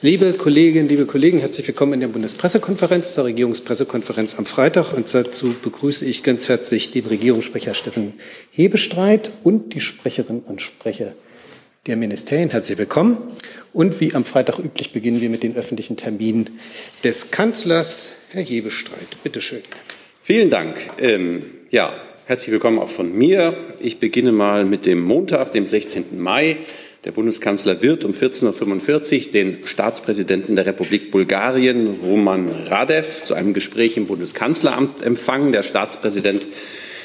Liebe Kolleginnen, liebe Kollegen, herzlich willkommen in der Bundespressekonferenz zur Regierungspressekonferenz am Freitag. Und dazu begrüße ich ganz herzlich den Regierungssprecher Steffen Hebestreit und die Sprecherinnen und Sprecher der Ministerien. Herzlich willkommen. Und wie am Freitag üblich beginnen wir mit den öffentlichen Terminen des Kanzlers. Herr Hebestreit, bitteschön. Vielen Dank. Ähm, ja, herzlich willkommen auch von mir. Ich beginne mal mit dem Montag, dem 16. Mai. Der Bundeskanzler wird um 14.45 Uhr den Staatspräsidenten der Republik Bulgarien, Roman Radev, zu einem Gespräch im Bundeskanzleramt empfangen. Der Staatspräsident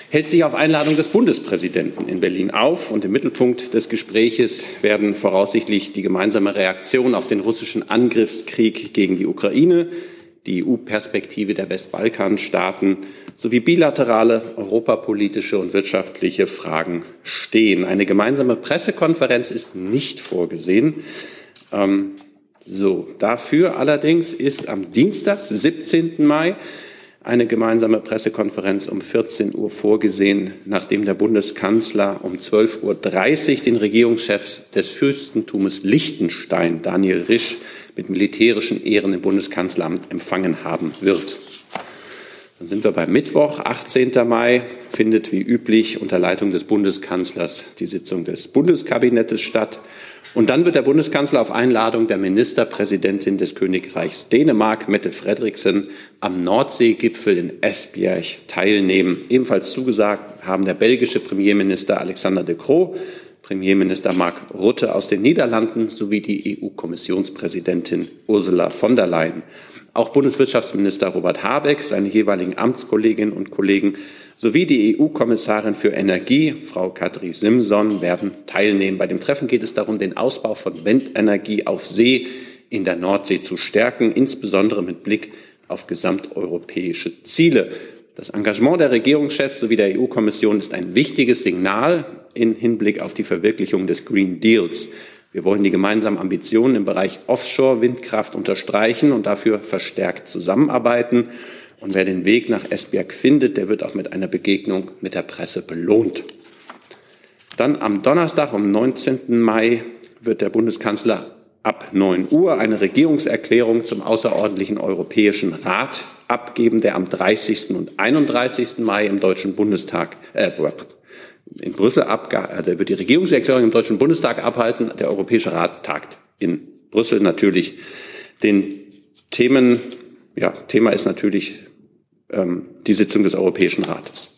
hält sich auf Einladung des Bundespräsidenten in Berlin auf. Und im Mittelpunkt des Gespräches werden voraussichtlich die gemeinsame Reaktion auf den russischen Angriffskrieg gegen die Ukraine, die EU-Perspektive der Westbalkanstaaten sowie bilaterale europapolitische und wirtschaftliche Fragen stehen. Eine gemeinsame Pressekonferenz ist nicht vorgesehen. Ähm, so, dafür allerdings ist am Dienstag, 17. Mai, eine gemeinsame Pressekonferenz um 14 Uhr vorgesehen, nachdem der Bundeskanzler um 12.30 Uhr den Regierungschef des Fürstentums Liechtenstein, Daniel Risch, mit militärischen Ehren im Bundeskanzleramt empfangen haben wird. Dann sind wir beim Mittwoch, 18. Mai, findet wie üblich unter Leitung des Bundeskanzlers die Sitzung des Bundeskabinettes statt. Und dann wird der Bundeskanzler auf Einladung der Ministerpräsidentin des Königreichs Dänemark, Mette Frederiksen, am Nordseegipfel in Esbjerg teilnehmen. Ebenfalls zugesagt haben der belgische Premierminister Alexander de Croo, Premierminister Mark Rutte aus den Niederlanden sowie die EU-Kommissionspräsidentin Ursula von der Leyen. Auch Bundeswirtschaftsminister Robert Habeck, seine jeweiligen Amtskolleginnen und Kollegen sowie die EU-Kommissarin für Energie, Frau Kadri Simson, werden teilnehmen. Bei dem Treffen geht es darum, den Ausbau von Windenergie auf See in der Nordsee zu stärken, insbesondere mit Blick auf gesamteuropäische Ziele. Das Engagement der Regierungschefs sowie der EU-Kommission ist ein wichtiges Signal in Hinblick auf die Verwirklichung des Green Deals. Wir wollen die gemeinsamen Ambitionen im Bereich Offshore-Windkraft unterstreichen und dafür verstärkt zusammenarbeiten. Und wer den Weg nach Esbjerg findet, der wird auch mit einer Begegnung mit der Presse belohnt. Dann am Donnerstag, am 19. Mai, wird der Bundeskanzler ab 9 Uhr eine Regierungserklärung zum außerordentlichen Europäischen Rat abgeben, der am 30. und 31. Mai im Deutschen Bundestag, äh, in Brüssel abge also wird die Regierungserklärung im Deutschen Bundestag abhalten. Der Europäische Rat tagt in Brüssel natürlich. Den Themen, ja, Thema ist natürlich ähm, die Sitzung des Europäischen Rates.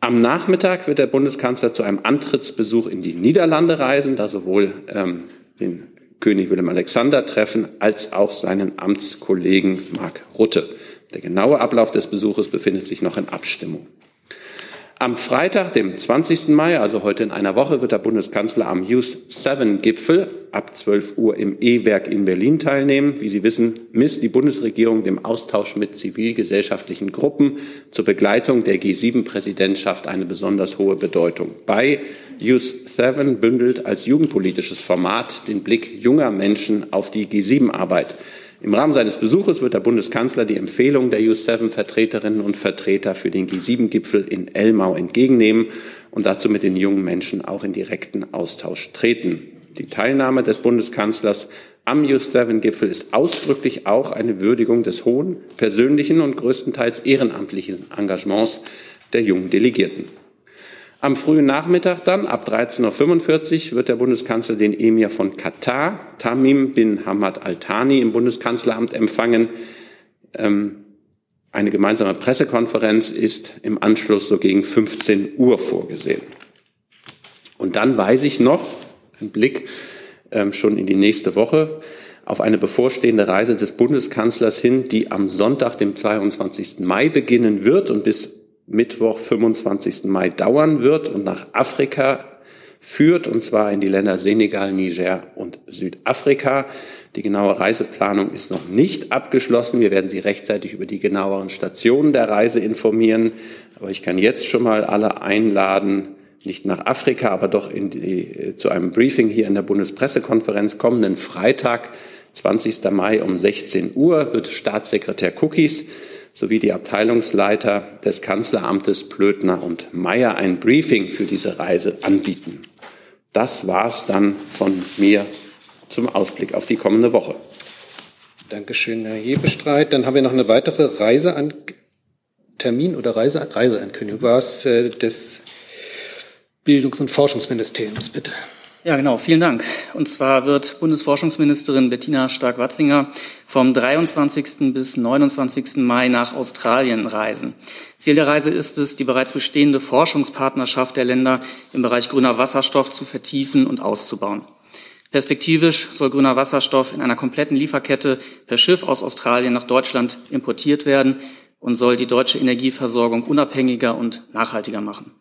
Am Nachmittag wird der Bundeskanzler zu einem Antrittsbesuch in die Niederlande reisen, da sowohl ähm, den König Willem Alexander treffen, als auch seinen Amtskollegen Mark Rutte. Der genaue Ablauf des Besuches befindet sich noch in Abstimmung. Am Freitag, dem 20. Mai, also heute in einer Woche, wird der Bundeskanzler am Use 7 Gipfel ab 12 Uhr im E-Werk in Berlin teilnehmen. Wie Sie wissen, misst die Bundesregierung dem Austausch mit zivilgesellschaftlichen Gruppen zur Begleitung der G7-Präsidentschaft eine besonders hohe Bedeutung bei. Use 7 bündelt als jugendpolitisches Format den Blick junger Menschen auf die G7-Arbeit. Im Rahmen seines Besuches wird der Bundeskanzler die Empfehlung der U7-Vertreterinnen und Vertreter für den G7-Gipfel in Elmau entgegennehmen und dazu mit den jungen Menschen auch in direkten Austausch treten. Die Teilnahme des Bundeskanzlers am U7-Gipfel ist ausdrücklich auch eine Würdigung des hohen, persönlichen und größtenteils ehrenamtlichen Engagements der jungen Delegierten. Am frühen Nachmittag dann, ab 13.45 Uhr, wird der Bundeskanzler den Emir von Katar, Tamim bin Hamad Al-Thani, im Bundeskanzleramt empfangen. Ähm, eine gemeinsame Pressekonferenz ist im Anschluss so gegen 15 Uhr vorgesehen. Und dann weise ich noch, ein Blick ähm, schon in die nächste Woche, auf eine bevorstehende Reise des Bundeskanzlers hin, die am Sonntag, dem 22. Mai beginnen wird und bis Mittwoch, 25. Mai dauern wird und nach Afrika führt, und zwar in die Länder Senegal, Niger und Südafrika. Die genaue Reiseplanung ist noch nicht abgeschlossen. Wir werden Sie rechtzeitig über die genaueren Stationen der Reise informieren. Aber ich kann jetzt schon mal alle einladen, nicht nach Afrika, aber doch die, zu einem Briefing hier in der Bundespressekonferenz kommenden Freitag, 20. Mai um 16 Uhr, wird Staatssekretär Cookies sowie die Abteilungsleiter des Kanzleramtes Plötner und Meyer ein Briefing für diese Reise anbieten. Das war's dann von mir zum Ausblick auf die kommende Woche. Dankeschön, Herr Hebestreit. Dann haben wir noch eine weitere Reisean Termin oder Reise Reiseankündigung. War es äh, des Bildungs- und Forschungsministeriums, bitte. Ja, genau. Vielen Dank. Und zwar wird Bundesforschungsministerin Bettina Stark-Watzinger vom 23. bis 29. Mai nach Australien reisen. Ziel der Reise ist es, die bereits bestehende Forschungspartnerschaft der Länder im Bereich grüner Wasserstoff zu vertiefen und auszubauen. Perspektivisch soll grüner Wasserstoff in einer kompletten Lieferkette per Schiff aus Australien nach Deutschland importiert werden und soll die deutsche Energieversorgung unabhängiger und nachhaltiger machen.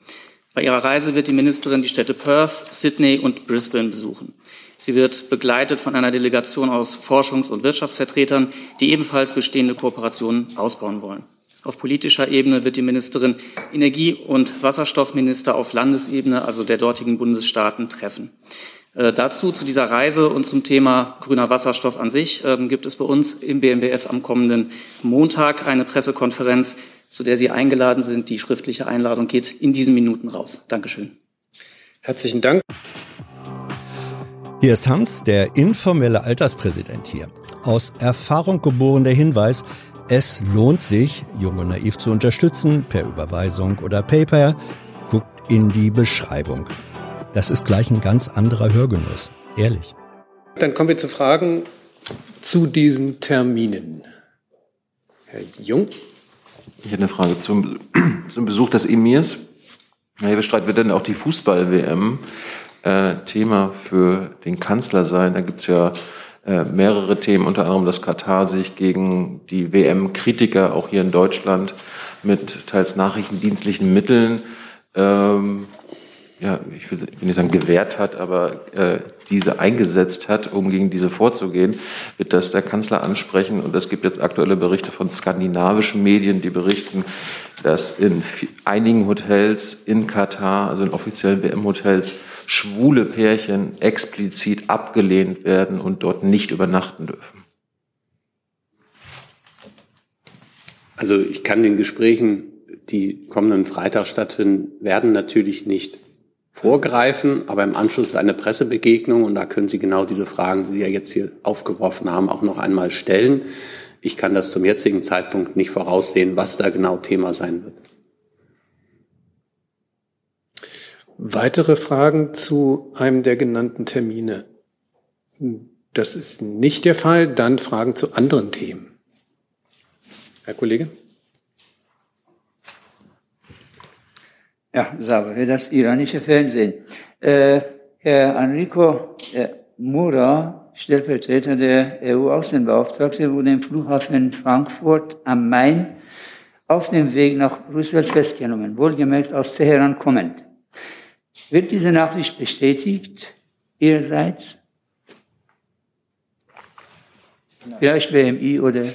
Bei ihrer Reise wird die Ministerin die Städte Perth, Sydney und Brisbane besuchen. Sie wird begleitet von einer Delegation aus Forschungs- und Wirtschaftsvertretern, die ebenfalls bestehende Kooperationen ausbauen wollen. Auf politischer Ebene wird die Ministerin Energie- und Wasserstoffminister auf Landesebene, also der dortigen Bundesstaaten, treffen. Äh, dazu, zu dieser Reise und zum Thema grüner Wasserstoff an sich, äh, gibt es bei uns im BMBF am kommenden Montag eine Pressekonferenz zu der Sie eingeladen sind. Die schriftliche Einladung geht in diesen Minuten raus. Dankeschön. Herzlichen Dank. Hier ist Hans, der informelle Alterspräsident hier. Aus Erfahrung geboren der Hinweis, es lohnt sich, Jung und Naiv zu unterstützen, per Überweisung oder PayPal. Guckt in die Beschreibung. Das ist gleich ein ganz anderer Hörgenuss. Ehrlich. Dann kommen wir zu Fragen zu diesen Terminen. Herr Jung. Ich hätte eine Frage zum, zum Besuch des Emirs. Herr Hebestreit, wird denn auch die Fußball-WM äh, Thema für den Kanzler sein? Da gibt es ja äh, mehrere Themen, unter anderem, dass Katar sich gegen die WM-Kritiker auch hier in Deutschland mit teils nachrichtendienstlichen Mitteln ähm, ja, ich will, ich will nicht sagen gewährt hat, aber äh, diese eingesetzt hat, um gegen diese vorzugehen, wird das der Kanzler ansprechen. Und es gibt jetzt aktuelle Berichte von skandinavischen Medien, die berichten, dass in einigen Hotels in Katar, also in offiziellen WM-Hotels, schwule Pärchen explizit abgelehnt werden und dort nicht übernachten dürfen. Also ich kann den Gesprächen, die kommenden Freitag stattfinden, werden natürlich nicht vorgreifen, aber im Anschluss ist eine Pressebegegnung und da können Sie genau diese Fragen, die Sie ja jetzt hier aufgeworfen haben, auch noch einmal stellen. Ich kann das zum jetzigen Zeitpunkt nicht voraussehen, was da genau Thema sein wird. Weitere Fragen zu einem der genannten Termine? Das ist nicht der Fall. Dann Fragen zu anderen Themen. Herr Kollege? Ja, Savare, das iranische Fernsehen. Äh, Herr Enrico äh, Mura, Stellvertreter der EU-Außenbeauftragte, wurde im Flughafen Frankfurt am Main auf dem Weg nach Brüssel festgenommen, wohlgemerkt aus Teheran kommend. Wird diese Nachricht bestätigt Ihrerseits? Vielleicht BMI oder?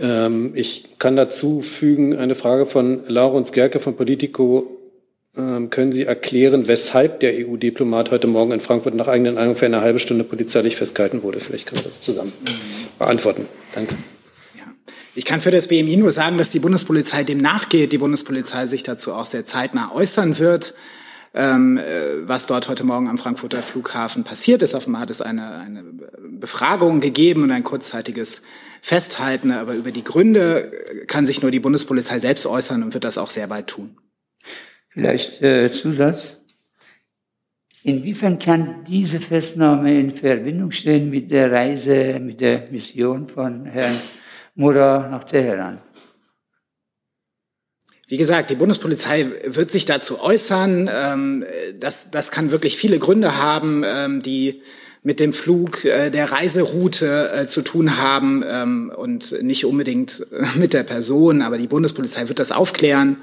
Ähm, ich kann dazu fügen eine Frage von Laurens Gerke von Politico können Sie erklären, weshalb der EU-Diplomat heute Morgen in Frankfurt nach eigenen Angaben für eine halbe Stunde polizeilich festgehalten wurde? Vielleicht können wir das zusammen beantworten. Danke. Ich kann für das BMI nur sagen, dass die Bundespolizei dem nachgeht, die Bundespolizei sich dazu auch sehr zeitnah äußern wird. Ähm, äh, was dort heute Morgen am Frankfurter Flughafen passiert ist. Offenbar hat es eine, eine Befragung gegeben und ein kurzzeitiges Festhalten. Aber über die Gründe kann sich nur die Bundespolizei selbst äußern und wird das auch sehr bald tun. Vielleicht äh, Zusatz. Inwiefern kann diese Festnahme in Verbindung stehen mit der Reise, mit der Mission von Herrn Mura nach Teheran? Wie gesagt, die Bundespolizei wird sich dazu äußern. Ähm, das, das kann wirklich viele Gründe haben, ähm, die mit dem Flug äh, der Reiseroute äh, zu tun haben ähm, und nicht unbedingt mit der Person. Aber die Bundespolizei wird das aufklären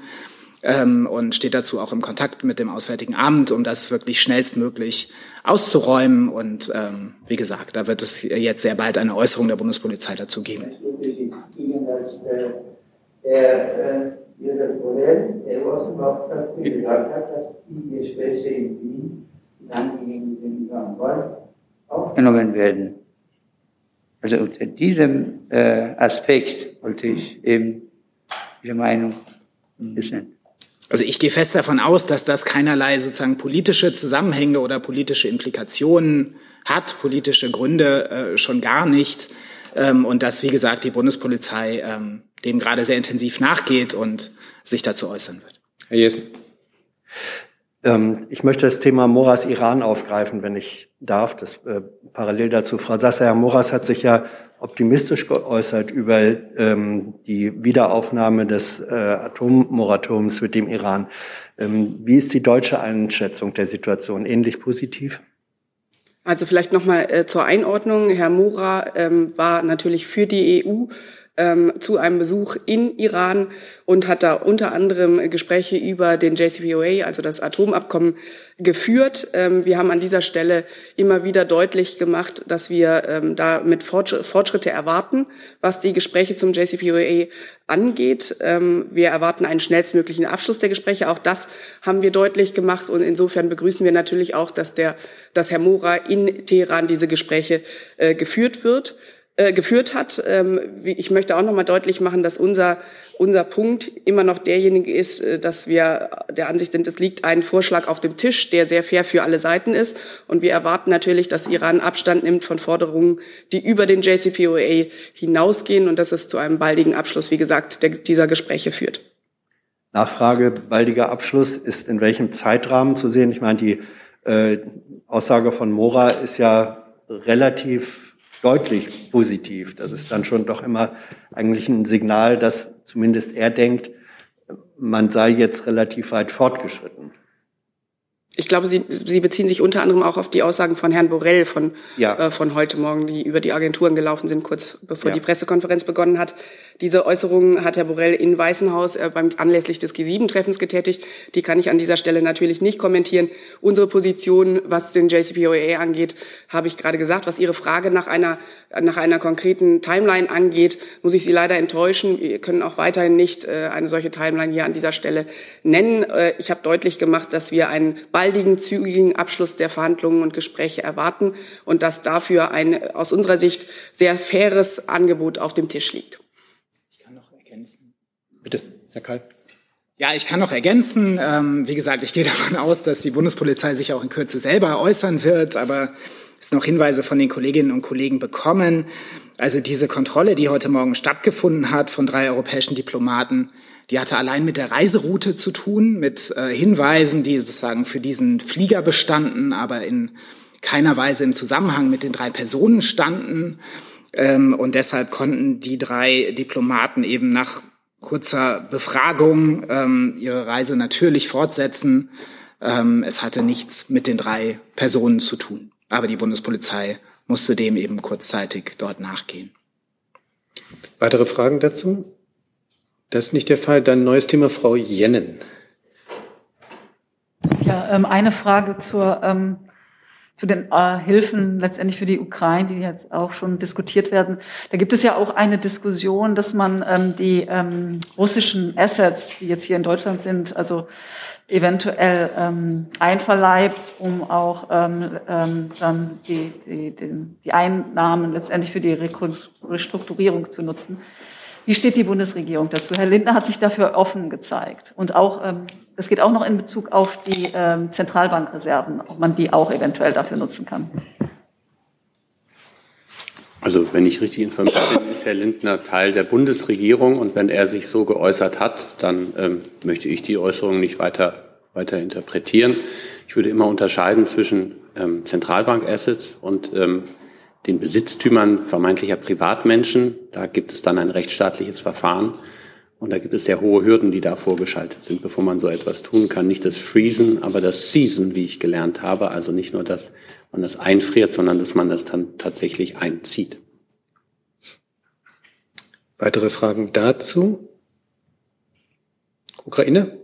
ähm, und steht dazu auch im Kontakt mit dem Auswärtigen Amt, um das wirklich schnellstmöglich auszuräumen. Und ähm, wie gesagt, da wird es jetzt sehr bald eine Äußerung der Bundespolizei dazu geben. Der, Ihre Modell, der Außenbeauftragte, gesagt hat, dass die Gespräche in Wien, dann gegen den Iran aufgenommen werden. Also unter diesem äh, Aspekt wollte ich eben Ihre Meinung wissen. Also ich gehe fest davon aus, dass das keinerlei sozusagen politische Zusammenhänge oder politische Implikationen hat, politische Gründe äh, schon gar nicht. Ähm, und dass, wie gesagt, die Bundespolizei ähm, dem gerade sehr intensiv nachgeht und sich dazu äußern wird. Herr Jessen. Ähm, ich möchte das Thema Moras Iran aufgreifen, wenn ich darf. Das äh, parallel dazu. Frau Sasser, Herr Moras hat sich ja optimistisch geäußert über ähm, die Wiederaufnahme des äh, Atommoratoriums mit dem Iran. Ähm, wie ist die deutsche Einschätzung der Situation? Ähnlich positiv? Also vielleicht nochmal äh, zur Einordnung. Herr Mora ähm, war natürlich für die EU ähm, zu einem Besuch in Iran und hat da unter anderem Gespräche über den JCPOA, also das Atomabkommen, geführt. Ähm, wir haben an dieser Stelle immer wieder deutlich gemacht, dass wir ähm, da mit Fortschritte erwarten, was die Gespräche zum JCPOA angeht. Ähm, wir erwarten einen schnellstmöglichen Abschluss der Gespräche. Auch das haben wir deutlich gemacht und insofern begrüßen wir natürlich auch, dass der, dass Herr Mora in Teheran diese Gespräche äh, geführt wird. Äh, geführt hat. Ähm, ich möchte auch noch mal deutlich machen, dass unser, unser Punkt immer noch derjenige ist, äh, dass wir der Ansicht sind, es liegt ein Vorschlag auf dem Tisch, der sehr fair für alle Seiten ist. Und wir erwarten natürlich, dass Iran Abstand nimmt von Forderungen, die über den JCPOA hinausgehen und dass es zu einem baldigen Abschluss, wie gesagt, der, dieser Gespräche führt. Nachfrage, baldiger Abschluss ist in welchem Zeitrahmen zu sehen? Ich meine, die äh, Aussage von Mora ist ja relativ deutlich positiv. Das ist dann schon doch immer eigentlich ein Signal, dass zumindest er denkt, man sei jetzt relativ weit fortgeschritten. Ich glaube, Sie, Sie beziehen sich unter anderem auch auf die Aussagen von Herrn Borrell von, ja. äh, von heute Morgen, die über die Agenturen gelaufen sind, kurz bevor ja. die Pressekonferenz begonnen hat. Diese Äußerungen hat Herr Borrell in Weißenhaus äh, beim anlässlich des G7-Treffens getätigt. Die kann ich an dieser Stelle natürlich nicht kommentieren. Unsere Position, was den JCPOA angeht, habe ich gerade gesagt. Was Ihre Frage nach einer, nach einer konkreten Timeline angeht, muss ich Sie leider enttäuschen. Wir können auch weiterhin nicht äh, eine solche Timeline hier an dieser Stelle nennen. Äh, ich habe deutlich gemacht, dass wir einen baldigen, zügigen Abschluss der Verhandlungen und Gespräche erwarten und dass dafür ein aus unserer Sicht sehr faires Angebot auf dem Tisch liegt. Bitte, Herr Kall. Ja, ich kann noch ergänzen. Ähm, wie gesagt, ich gehe davon aus, dass die Bundespolizei sich auch in Kürze selber äußern wird, aber es noch Hinweise von den Kolleginnen und Kollegen bekommen. Also diese Kontrolle, die heute Morgen stattgefunden hat von drei europäischen Diplomaten, die hatte allein mit der Reiseroute zu tun, mit äh, Hinweisen, die sozusagen für diesen Flieger bestanden, aber in keiner Weise im Zusammenhang mit den drei Personen standen. Ähm, und deshalb konnten die drei Diplomaten eben nach kurzer Befragung ähm, ihre Reise natürlich fortsetzen. Ähm, es hatte nichts mit den drei Personen zu tun. Aber die Bundespolizei musste dem eben kurzzeitig dort nachgehen. Weitere Fragen dazu? Das ist nicht der Fall. Dann neues Thema, Frau Jennen. Ja, ähm, eine Frage zur ähm, zu den äh, Hilfen letztendlich für die Ukraine, die jetzt auch schon diskutiert werden. Da gibt es ja auch eine Diskussion, dass man ähm, die ähm, russischen Assets, die jetzt hier in Deutschland sind, also eventuell ähm, einverleibt, um auch ähm, ähm, dann die, die, die Einnahmen letztendlich für die Restrukturierung zu nutzen. Wie steht die Bundesregierung dazu? Herr Lindner hat sich dafür offen gezeigt. Und auch, ähm, es geht auch noch in Bezug auf die ähm, Zentralbankreserven, ob man die auch eventuell dafür nutzen kann. Also wenn ich richtig informiert bin, ist Herr Lindner Teil der Bundesregierung und wenn er sich so geäußert hat, dann ähm, möchte ich die Äußerung nicht weiter, weiter interpretieren. Ich würde immer unterscheiden zwischen ähm, Zentralbankassets und ähm, den Besitztümern vermeintlicher Privatmenschen. Da gibt es dann ein rechtsstaatliches Verfahren. Und da gibt es sehr hohe Hürden, die da vorgeschaltet sind, bevor man so etwas tun kann. Nicht das Freezen, aber das Season, wie ich gelernt habe. Also nicht nur, dass man das einfriert, sondern dass man das dann tatsächlich einzieht. Weitere Fragen dazu? Ukraine?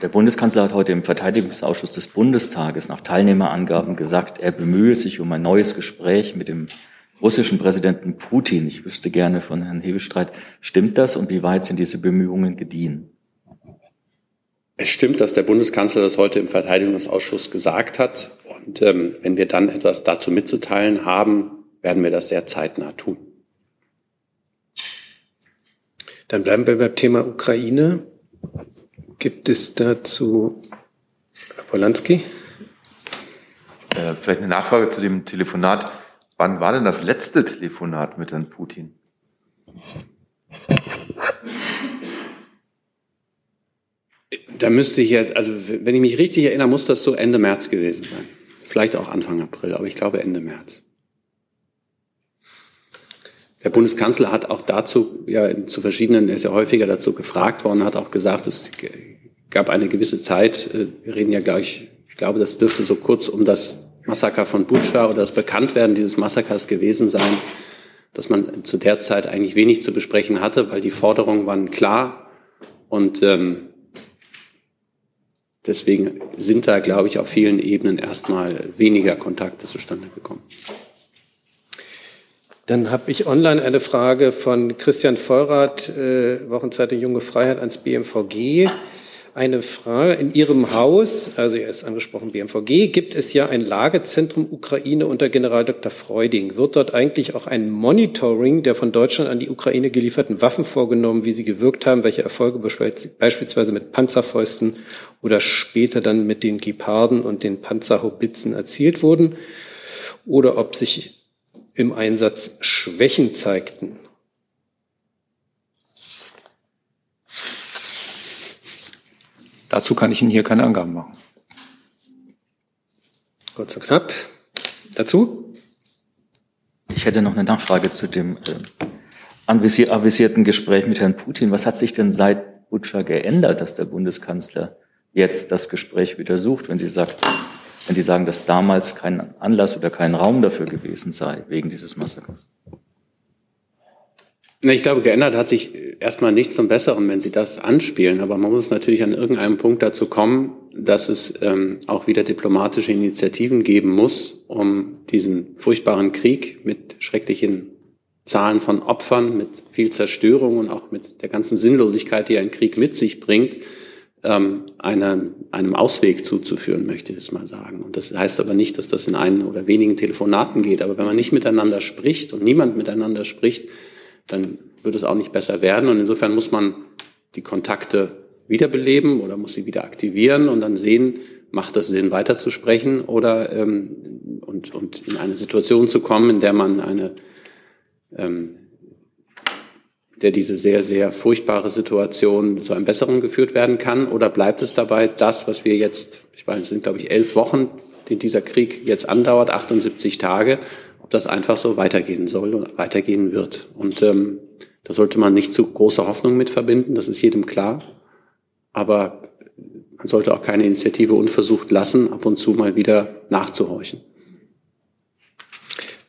Der Bundeskanzler hat heute im Verteidigungsausschuss des Bundestages nach Teilnehmerangaben gesagt, er bemühe sich um ein neues Gespräch mit dem russischen Präsidenten Putin. Ich wüsste gerne von Herrn Hebestreit, stimmt das und wie weit sind diese Bemühungen gediehen? Es stimmt, dass der Bundeskanzler das heute im Verteidigungsausschuss gesagt hat. Und ähm, wenn wir dann etwas dazu mitzuteilen haben, werden wir das sehr zeitnah tun. Dann bleiben wir beim Thema Ukraine. Gibt es dazu Herr Polanski? Äh, vielleicht eine Nachfrage zu dem Telefonat. Wann war denn das letzte Telefonat mit Herrn Putin? Da müsste ich jetzt, also wenn ich mich richtig erinnere, muss das so Ende März gewesen sein. Vielleicht auch Anfang April, aber ich glaube Ende März. Der Bundeskanzler hat auch dazu, ja, zu verschiedenen, er ist ja häufiger dazu gefragt worden, hat auch gesagt, es gab eine gewisse Zeit, äh, wir reden ja gleich, ich glaube, das dürfte so kurz um das Massaker von Butscha oder das Bekanntwerden dieses Massakers gewesen sein, dass man zu der Zeit eigentlich wenig zu besprechen hatte, weil die Forderungen waren klar und ähm, deswegen sind da, glaube ich, auf vielen Ebenen erstmal weniger Kontakte zustande gekommen. Dann habe ich online eine Frage von Christian Vollrath, äh, Wochenzeitung Junge Freiheit ans BMVG. Eine Frage. In Ihrem Haus, also er ist angesprochen BMVG, gibt es ja ein Lagezentrum Ukraine unter General Dr. Freuding. Wird dort eigentlich auch ein Monitoring der von Deutschland an die Ukraine gelieferten Waffen vorgenommen, wie sie gewirkt haben, welche Erfolge beispielsweise mit Panzerfäusten oder später dann mit den Geparden und den Panzerhaubitzen erzielt wurden? Oder ob sich im Einsatz Schwächen zeigten. Dazu kann ich Ihnen hier keine Angaben machen. Kurz und knapp. Dazu? Ich hätte noch eine Nachfrage zu dem äh, avisierten Gespräch mit Herrn Putin. Was hat sich denn seit Butscha geändert, dass der Bundeskanzler jetzt das Gespräch wieder sucht, wenn Sie sagt, wenn Sie sagen, dass damals kein Anlass oder kein Raum dafür gewesen sei, wegen dieses Massakers? Ich glaube, geändert hat sich erstmal nichts zum Besseren, wenn Sie das anspielen. Aber man muss natürlich an irgendeinem Punkt dazu kommen, dass es ähm, auch wieder diplomatische Initiativen geben muss, um diesen furchtbaren Krieg mit schrecklichen Zahlen von Opfern, mit viel Zerstörung und auch mit der ganzen Sinnlosigkeit, die ein Krieg mit sich bringt, ähm, einem, einem Ausweg zuzuführen, möchte ich es mal sagen. Und das heißt aber nicht, dass das in einen oder wenigen Telefonaten geht. Aber wenn man nicht miteinander spricht und niemand miteinander spricht, dann wird es auch nicht besser werden. Und insofern muss man die Kontakte wiederbeleben oder muss sie wieder aktivieren und dann sehen, macht es Sinn, weiterzusprechen oder ähm, und, und in eine Situation zu kommen, in der man eine ähm, der diese sehr, sehr furchtbare Situation zu einem besseren geführt werden kann? Oder bleibt es dabei, das, was wir jetzt, ich weiß, es sind, glaube ich, elf Wochen, die dieser Krieg jetzt andauert, 78 Tage, ob das einfach so weitergehen soll oder weitergehen wird? Und ähm, da sollte man nicht zu große Hoffnung mit verbinden, das ist jedem klar. Aber man sollte auch keine Initiative unversucht lassen, ab und zu mal wieder nachzuhorchen.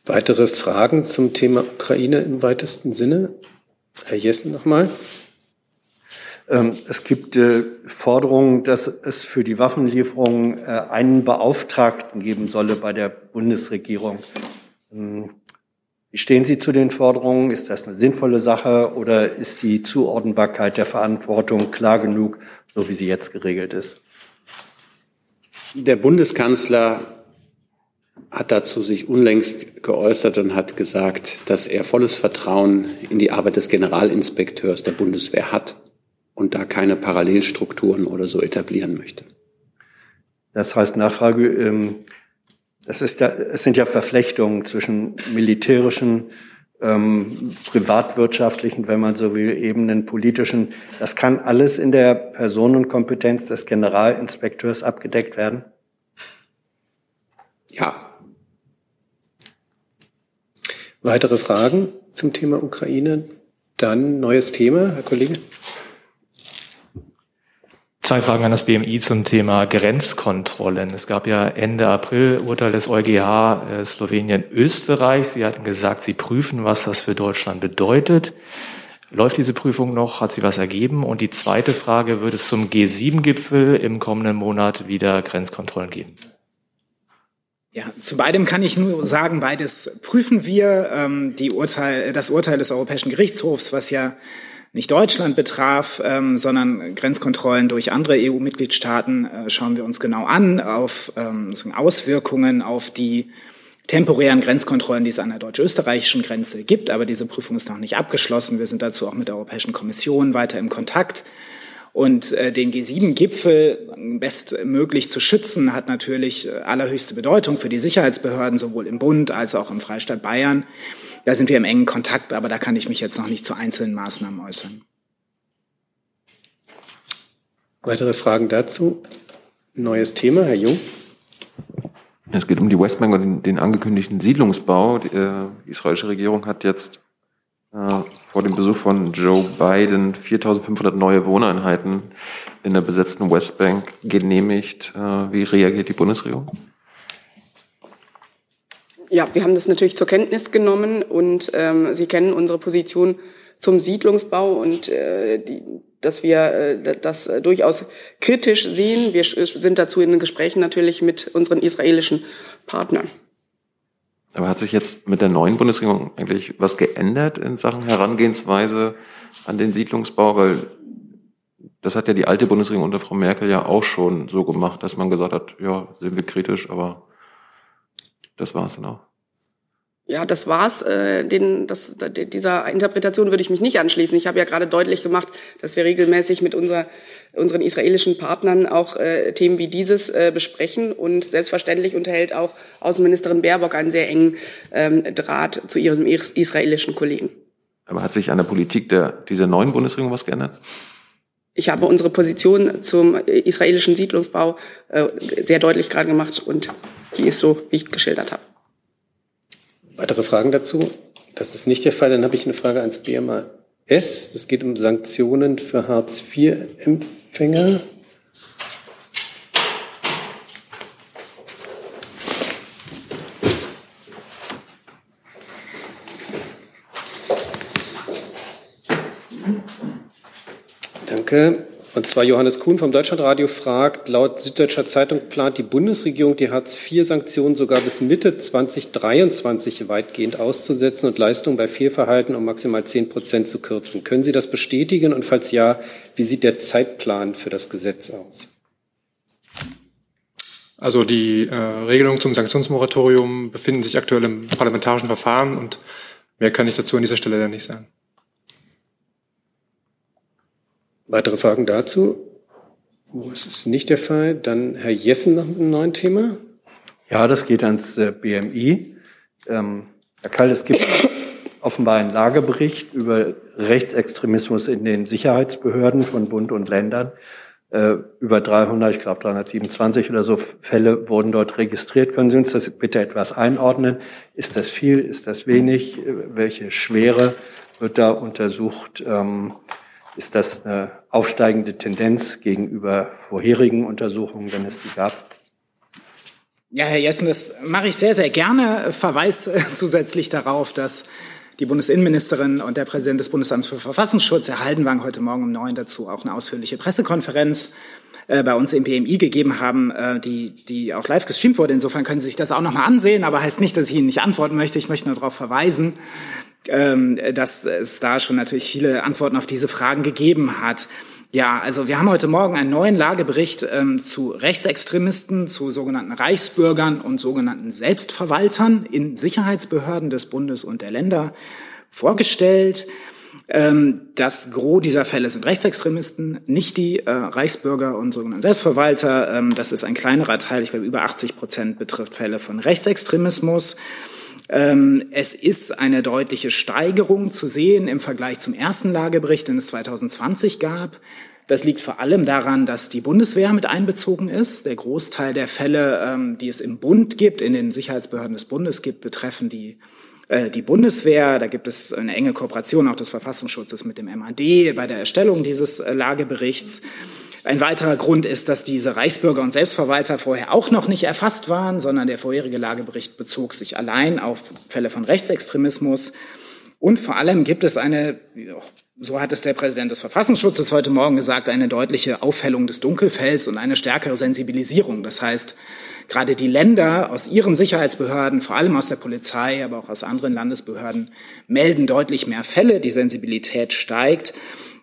Weitere Fragen zum Thema Ukraine im weitesten Sinne? Herr Jessen nochmal. Ähm, es gibt äh, Forderungen, dass es für die Waffenlieferungen äh, einen Beauftragten geben solle bei der Bundesregierung. Ähm, wie stehen Sie zu den Forderungen? Ist das eine sinnvolle Sache oder ist die Zuordnbarkeit der Verantwortung klar genug, so wie sie jetzt geregelt ist? Der Bundeskanzler hat dazu sich unlängst geäußert und hat gesagt, dass er volles Vertrauen in die Arbeit des Generalinspekteurs der Bundeswehr hat und da keine Parallelstrukturen oder so etablieren möchte. Das heißt, Nachfrage, ähm, das ist ja, es sind ja Verflechtungen zwischen militärischen, ähm, privatwirtschaftlichen, wenn man so will, Ebenen, politischen. Das kann alles in der Personenkompetenz des Generalinspekteurs abgedeckt werden? Ja, Weitere Fragen zum Thema Ukraine? Dann neues Thema, Herr Kollege. Zwei Fragen an das BMI zum Thema Grenzkontrollen. Es gab ja Ende April Urteil des EuGH äh, Slowenien Österreich. Sie hatten gesagt, Sie prüfen, was das für Deutschland bedeutet. Läuft diese Prüfung noch? Hat sie was ergeben? Und die zweite Frage, wird es zum G7-Gipfel im kommenden Monat wieder Grenzkontrollen geben? Ja, zu beidem kann ich nur sagen, beides prüfen wir. Ähm, die Urteil, das Urteil des Europäischen Gerichtshofs, was ja nicht Deutschland betraf, ähm, sondern Grenzkontrollen durch andere EU-Mitgliedstaaten, äh, schauen wir uns genau an auf ähm, Auswirkungen auf die temporären Grenzkontrollen, die es an der deutsch-österreichischen Grenze gibt. Aber diese Prüfung ist noch nicht abgeschlossen. Wir sind dazu auch mit der Europäischen Kommission weiter im Kontakt. Und äh, den G7-Gipfel bestmöglich zu schützen, hat natürlich äh, allerhöchste Bedeutung für die Sicherheitsbehörden, sowohl im Bund als auch im Freistaat Bayern. Da sind wir im engen Kontakt, aber da kann ich mich jetzt noch nicht zu einzelnen Maßnahmen äußern. Weitere Fragen dazu? Neues Thema, Herr Jung. Es geht um die Westbank und den, den angekündigten Siedlungsbau. Die, äh, die israelische Regierung hat jetzt äh, vor dem Besuch von Joe Biden 4.500 neue Wohneinheiten in der besetzten Westbank genehmigt. Äh, wie reagiert die Bundesregierung? Ja, wir haben das natürlich zur Kenntnis genommen und ähm, Sie kennen unsere Position zum Siedlungsbau und äh, die, dass wir äh, das durchaus kritisch sehen. Wir sind dazu in den Gesprächen natürlich mit unseren israelischen Partnern. Aber hat sich jetzt mit der neuen Bundesregierung eigentlich was geändert in Sachen Herangehensweise an den Siedlungsbau? Weil das hat ja die alte Bundesregierung unter Frau Merkel ja auch schon so gemacht, dass man gesagt hat, ja, sind wir kritisch, aber das war es dann auch. Ja, das war's. Äh, den, das, dieser Interpretation würde ich mich nicht anschließen. Ich habe ja gerade deutlich gemacht, dass wir regelmäßig mit unserer, unseren israelischen Partnern auch äh, Themen wie dieses äh, besprechen. Und selbstverständlich unterhält auch Außenministerin Baerbock einen sehr engen ähm, Draht zu ihrem israelischen Kollegen. Aber hat sich an der Politik der, dieser neuen Bundesregierung was geändert? Ich habe unsere Position zum israelischen Siedlungsbau äh, sehr deutlich gerade gemacht und die ist so, wie ich geschildert habe. Weitere Fragen dazu? Das ist nicht der Fall. Dann habe ich eine Frage ans BMAS. Das geht um Sanktionen für Hartz-IV-Empfänger. Danke. Und zwar Johannes Kuhn vom Deutschlandradio fragt, laut Süddeutscher Zeitung plant die Bundesregierung die Hartz-IV-Sanktionen sogar bis Mitte 2023 weitgehend auszusetzen und Leistungen bei Fehlverhalten um maximal 10 Prozent zu kürzen. Können Sie das bestätigen? Und falls ja, wie sieht der Zeitplan für das Gesetz aus? Also die äh, Regelungen zum Sanktionsmoratorium befinden sich aktuell im parlamentarischen Verfahren und mehr kann ich dazu an dieser Stelle dann nicht sagen. Weitere Fragen dazu? Es ist nicht der Fall. Dann Herr Jessen noch mit einem neuen Thema. Ja, das geht ans äh, BMI. Ähm, Herr Kall, es gibt offenbar einen Lagebericht über Rechtsextremismus in den Sicherheitsbehörden von Bund und Ländern. Äh, über 300, ich glaube 327 oder so Fälle wurden dort registriert. Können Sie uns das bitte etwas einordnen? Ist das viel? Ist das wenig? Äh, welche Schwere wird da untersucht? Ähm, ist das eine aufsteigende Tendenz gegenüber vorherigen Untersuchungen, wenn es die gab? Ja, Herr Jessen, das mache ich sehr, sehr gerne. Verweis äh, zusätzlich darauf, dass die Bundesinnenministerin und der Präsident des Bundesamts für Verfassungsschutz, Herr Haldenwang, heute Morgen um neun dazu auch eine ausführliche Pressekonferenz äh, bei uns im BMI gegeben haben, äh, die, die auch live gestreamt wurde. Insofern können Sie sich das auch nochmal ansehen, aber heißt nicht, dass ich Ihnen nicht antworten möchte. Ich möchte nur darauf verweisen, dass es da schon natürlich viele Antworten auf diese Fragen gegeben hat. Ja, also wir haben heute Morgen einen neuen Lagebericht ähm, zu Rechtsextremisten, zu sogenannten Reichsbürgern und sogenannten Selbstverwaltern in Sicherheitsbehörden des Bundes und der Länder vorgestellt. Ähm, das Gros dieser Fälle sind Rechtsextremisten, nicht die äh, Reichsbürger und sogenannten Selbstverwalter. Ähm, das ist ein kleinerer Teil, ich glaube über 80 Prozent betrifft Fälle von Rechtsextremismus. Ähm, es ist eine deutliche Steigerung zu sehen im Vergleich zum ersten Lagebericht, den es 2020 gab. Das liegt vor allem daran, dass die Bundeswehr mit einbezogen ist. Der Großteil der Fälle, ähm, die es im Bund gibt, in den Sicherheitsbehörden des Bundes gibt, betreffen die äh, die Bundeswehr. Da gibt es eine enge Kooperation auch des Verfassungsschutzes mit dem MAD bei der Erstellung dieses äh, Lageberichts. Ein weiterer Grund ist, dass diese Reichsbürger und Selbstverwalter vorher auch noch nicht erfasst waren, sondern der vorherige Lagebericht bezog sich allein auf Fälle von Rechtsextremismus. Und vor allem gibt es eine, so hat es der Präsident des Verfassungsschutzes heute Morgen gesagt, eine deutliche Aufhellung des Dunkelfelds und eine stärkere Sensibilisierung. Das heißt, gerade die Länder aus ihren Sicherheitsbehörden, vor allem aus der Polizei, aber auch aus anderen Landesbehörden, melden deutlich mehr Fälle. Die Sensibilität steigt.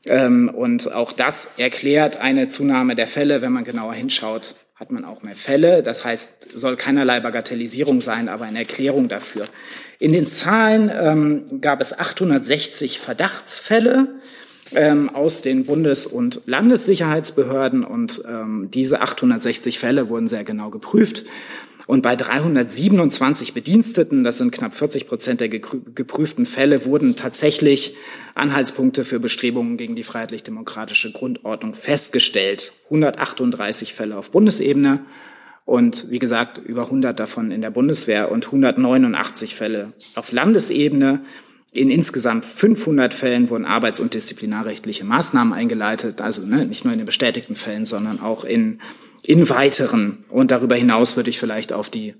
Ähm, und auch das erklärt eine Zunahme der Fälle, wenn man genauer hinschaut, hat man auch mehr Fälle. Das heißt, soll keinerlei Bagatellisierung sein, aber eine Erklärung dafür. In den Zahlen ähm, gab es 860 Verdachtsfälle ähm, aus den Bundes- und Landessicherheitsbehörden und ähm, diese 860 Fälle wurden sehr genau geprüft. Und bei 327 Bediensteten, das sind knapp 40 Prozent der geprüften Fälle, wurden tatsächlich Anhaltspunkte für Bestrebungen gegen die freiheitlich-demokratische Grundordnung festgestellt. 138 Fälle auf Bundesebene und wie gesagt über 100 davon in der Bundeswehr und 189 Fälle auf Landesebene. In insgesamt 500 Fällen wurden arbeits- und disziplinarrechtliche Maßnahmen eingeleitet, also ne, nicht nur in den bestätigten Fällen, sondern auch in in weiteren. Und darüber hinaus würde ich vielleicht auf die,